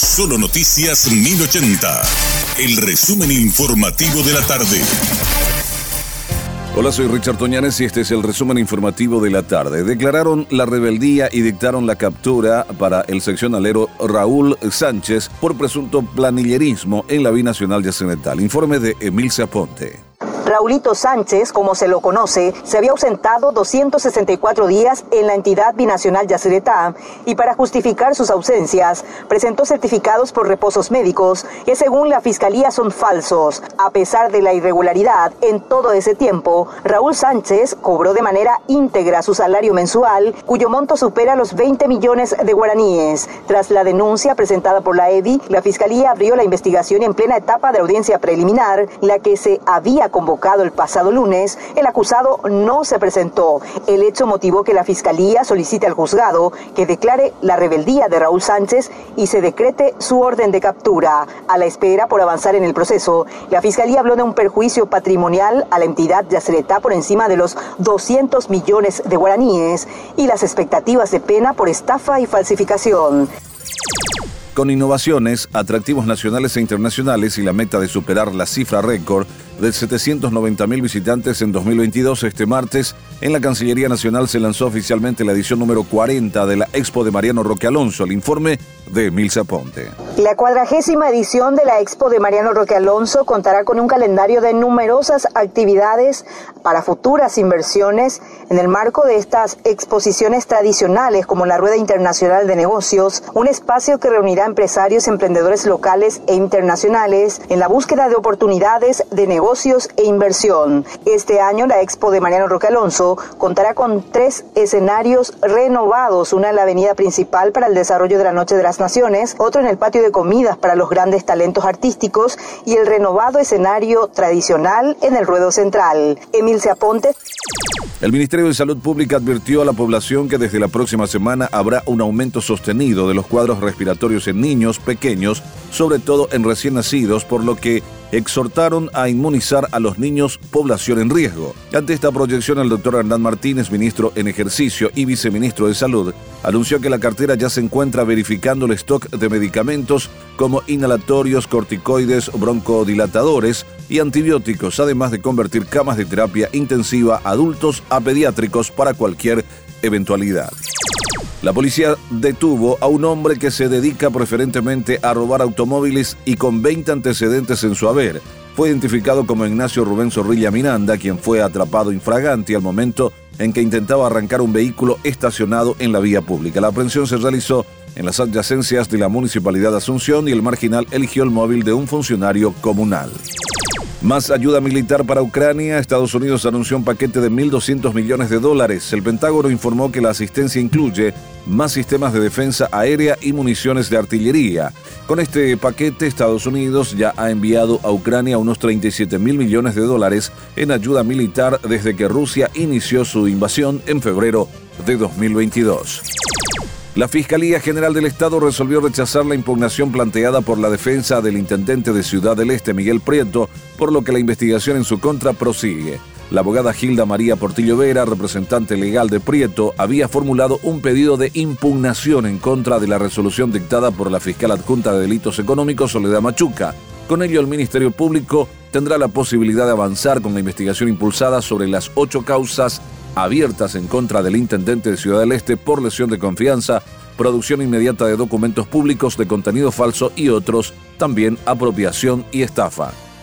Solo Noticias 1080. El resumen informativo de la tarde. Hola, soy Richard Toñanes y este es el resumen informativo de la tarde. Declararon la rebeldía y dictaron la captura para el seccionalero Raúl Sánchez por presunto planillerismo en la Binacional Yacenetal. Informe de Emil Zaponte. Raulito Sánchez, como se lo conoce, se había ausentado 264 días en la entidad binacional Yacyretá y para justificar sus ausencias presentó certificados por reposos médicos que según la fiscalía son falsos. A pesar de la irregularidad, en todo ese tiempo, Raúl Sánchez cobró de manera íntegra su salario mensual, cuyo monto supera los 20 millones de guaraníes. Tras la denuncia presentada por la EDI, la fiscalía abrió la investigación en plena etapa de audiencia preliminar, la que se había convocado el pasado lunes, el acusado no se presentó. El hecho motivó que la Fiscalía solicite al juzgado que declare la rebeldía de Raúl Sánchez y se decrete su orden de captura. A la espera por avanzar en el proceso, la Fiscalía habló de un perjuicio patrimonial a la entidad Yacyretá por encima de los 200 millones de guaraníes y las expectativas de pena por estafa y falsificación. Con innovaciones, atractivos nacionales e internacionales y la meta de superar la cifra récord, de 790.000 visitantes en 2022, este martes, en la Cancillería Nacional se lanzó oficialmente la edición número 40 de la Expo de Mariano Roque Alonso. El informe de Emil Zaponte. La cuadragésima edición de la Expo de Mariano Roque Alonso contará con un calendario de numerosas actividades para futuras inversiones en el marco de estas exposiciones tradicionales como la Rueda Internacional de Negocios, un espacio que reunirá empresarios, emprendedores locales e internacionales en la búsqueda de oportunidades de negocios negocios e inversión. Este año la Expo de Mariano Roque Alonso contará con tres escenarios renovados, una en la avenida principal para el desarrollo de la Noche de las Naciones, otro en el patio de comidas para los grandes talentos artísticos y el renovado escenario tradicional en el ruedo central. Emil Aponte. El Ministerio de Salud Pública advirtió a la población que desde la próxima semana habrá un aumento sostenido de los cuadros respiratorios en niños pequeños, sobre todo en recién nacidos, por lo que exhortaron a inmunizar a los niños población en riesgo. Ante esta proyección, el doctor Hernán Martínez, ministro en ejercicio y viceministro de Salud, anunció que la cartera ya se encuentra verificando el stock de medicamentos como inhalatorios, corticoides, broncodilatadores y antibióticos, además de convertir camas de terapia intensiva adultos a pediátricos para cualquier eventualidad. La policía detuvo a un hombre que se dedica preferentemente a robar automóviles y con 20 antecedentes en su haber. Fue identificado como Ignacio Rubén Zorrilla Miranda, quien fue atrapado infragante al momento en que intentaba arrancar un vehículo estacionado en la vía pública. La aprehensión se realizó en las adyacencias de la Municipalidad de Asunción y el marginal eligió el móvil de un funcionario comunal. Más ayuda militar para Ucrania. Estados Unidos anunció un paquete de 1.200 millones de dólares. El Pentágono informó que la asistencia incluye más sistemas de defensa aérea y municiones de artillería. Con este paquete, Estados Unidos ya ha enviado a Ucrania unos 37 mil millones de dólares en ayuda militar desde que Rusia inició su invasión en febrero de 2022. La Fiscalía General del Estado resolvió rechazar la impugnación planteada por la defensa del intendente de Ciudad del Este, Miguel Prieto, por lo que la investigación en su contra prosigue. La abogada Gilda María Portillo Vera, representante legal de Prieto, había formulado un pedido de impugnación en contra de la resolución dictada por la fiscal adjunta de delitos económicos Soledad Machuca. Con ello, el Ministerio Público tendrá la posibilidad de avanzar con la investigación impulsada sobre las ocho causas abiertas en contra del intendente de Ciudad del Este por lesión de confianza, producción inmediata de documentos públicos de contenido falso y otros, también apropiación y estafa.